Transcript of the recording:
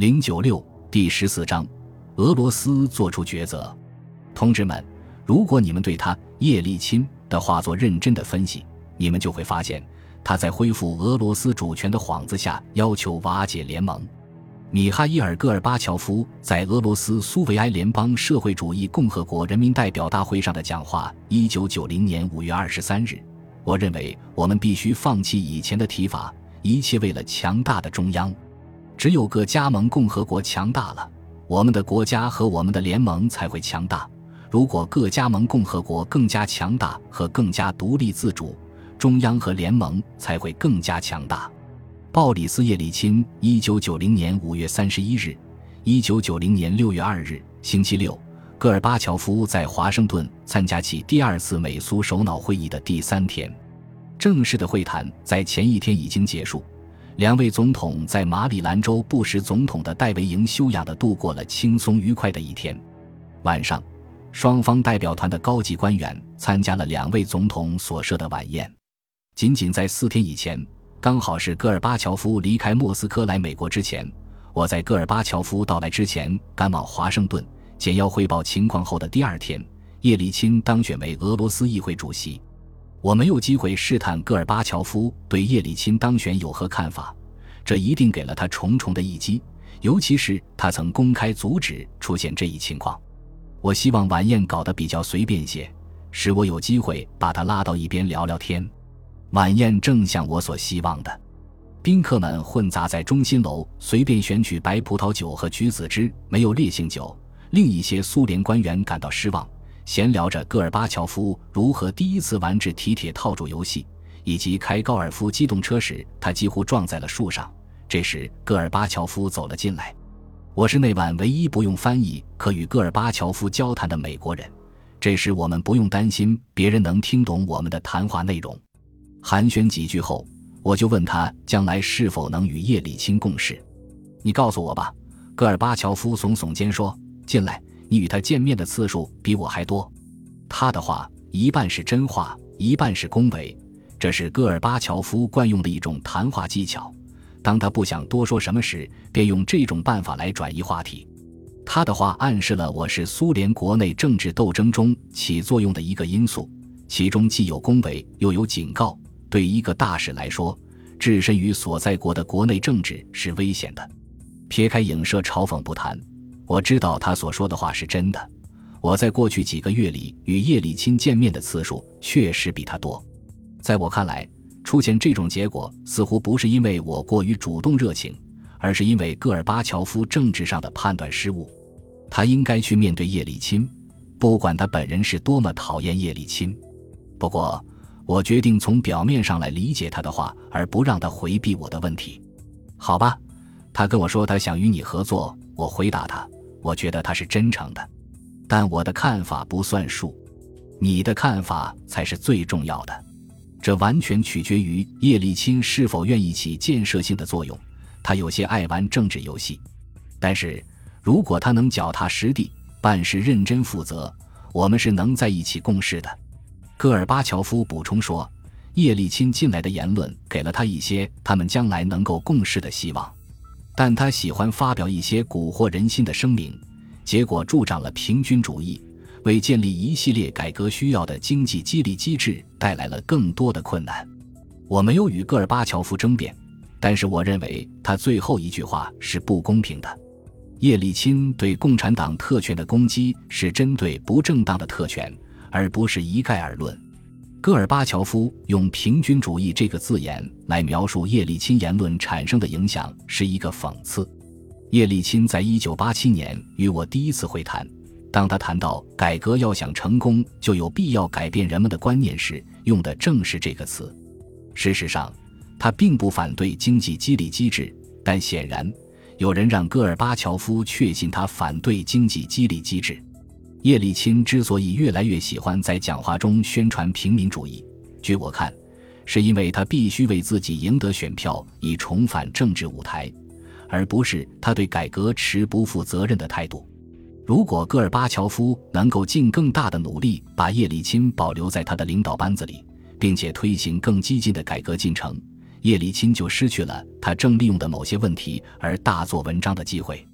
零九六第十四章，俄罗斯做出抉择。同志们，如果你们对他叶利钦的话做认真的分析，你们就会发现，他在恢复俄罗斯主权的幌子下，要求瓦解联盟。米哈伊尔·戈尔巴乔夫在俄罗斯苏维埃联邦社会主义共和国人民代表大会上的讲话，一九九零年五月二十三日。我认为我们必须放弃以前的提法，一切为了强大的中央。只有各加盟共和国强大了，我们的国家和我们的联盟才会强大。如果各加盟共和国更加强大和更加独立自主，中央和联盟才会更加强大。鲍里斯·叶利钦，一九九零年五月三十一日，一九九零年六月二日，星期六，戈尔巴乔夫在华盛顿参加起第二次美苏首脑会议的第三天，正式的会谈在前一天已经结束。两位总统在马里兰州布什总统的戴维营休养的度过了轻松愉快的一天。晚上，双方代表团的高级官员参加了两位总统所设的晚宴。仅仅在四天以前。刚好是戈尔巴乔夫离开莫斯科来美国之前，我在戈尔巴乔夫到来之前赶往华盛顿，简要汇报情况后的第二天，叶利钦当选为俄罗斯议会主席。我没有机会试探戈尔巴乔夫对叶利钦当选有何看法，这一定给了他重重的一击，尤其是他曾公开阻止出现这一情况。我希望晚宴搞得比较随便些，使我有机会把他拉到一边聊聊天。晚宴正像我所希望的，宾客们混杂在中心楼，随便选取白葡萄酒和橘子汁，没有烈性酒。另一些苏联官员感到失望，闲聊着戈尔巴乔夫如何第一次玩制提铁套住游戏，以及开高尔夫机动车时他几乎撞在了树上。这时，戈尔巴乔夫走了进来。我是那晚唯一不用翻译可与戈尔巴乔夫交谈的美国人。这时，我们不用担心别人能听懂我们的谈话内容。寒暄几句后，我就问他将来是否能与叶利钦共事。你告诉我吧。戈尔巴乔夫耸耸肩说：“进来你与他见面的次数比我还多。”他的话一半是真话，一半是恭维，这是戈尔巴乔夫惯用的一种谈话技巧。当他不想多说什么时，便用这种办法来转移话题。他的话暗示了我是苏联国内政治斗争中起作用的一个因素，其中既有恭维，又有警告。对一个大使来说，置身于所在国的国内政治是危险的。撇开影射嘲讽不谈，我知道他所说的话是真的。我在过去几个月里与叶利钦见面的次数确实比他多。在我看来，出现这种结果似乎不是因为我过于主动热情，而是因为戈尔巴乔夫政治上的判断失误。他应该去面对叶利钦，不管他本人是多么讨厌叶利钦。不过。我决定从表面上来理解他的话，而不让他回避我的问题。好吧，他跟我说他想与你合作。我回答他，我觉得他是真诚的，但我的看法不算数，你的看法才是最重要的。这完全取决于叶利钦是否愿意起建设性的作用。他有些爱玩政治游戏，但是如果他能脚踏实地，办事认真负责，我们是能在一起共事的。戈尔巴乔夫补充说：“叶利钦近来的言论给了他一些他们将来能够共事的希望，但他喜欢发表一些蛊惑人心的声明，结果助长了平均主义，为建立一系列改革需要的经济激励机制带来了更多的困难。”我没有与戈尔巴乔夫争辩，但是我认为他最后一句话是不公平的。叶利钦对共产党特权的攻击是针对不正当的特权。而不是一概而论。戈尔巴乔夫用“平均主义”这个字眼来描述叶利钦言论产生的影响，是一个讽刺。叶利钦在一九八七年与我第一次会谈，当他谈到改革要想成功，就有必要改变人们的观念时，用的正是这个词。事实上，他并不反对经济激励机制，但显然，有人让戈尔巴乔夫确信他反对经济激励机制。叶利钦之所以越来越喜欢在讲话中宣传平民主义，据我看，是因为他必须为自己赢得选票以重返政治舞台，而不是他对改革持不负责任的态度。如果戈尔巴乔夫能够尽更大的努力把叶利钦保留在他的领导班子里，并且推行更激进的改革进程，叶利钦就失去了他正利用的某些问题而大做文章的机会。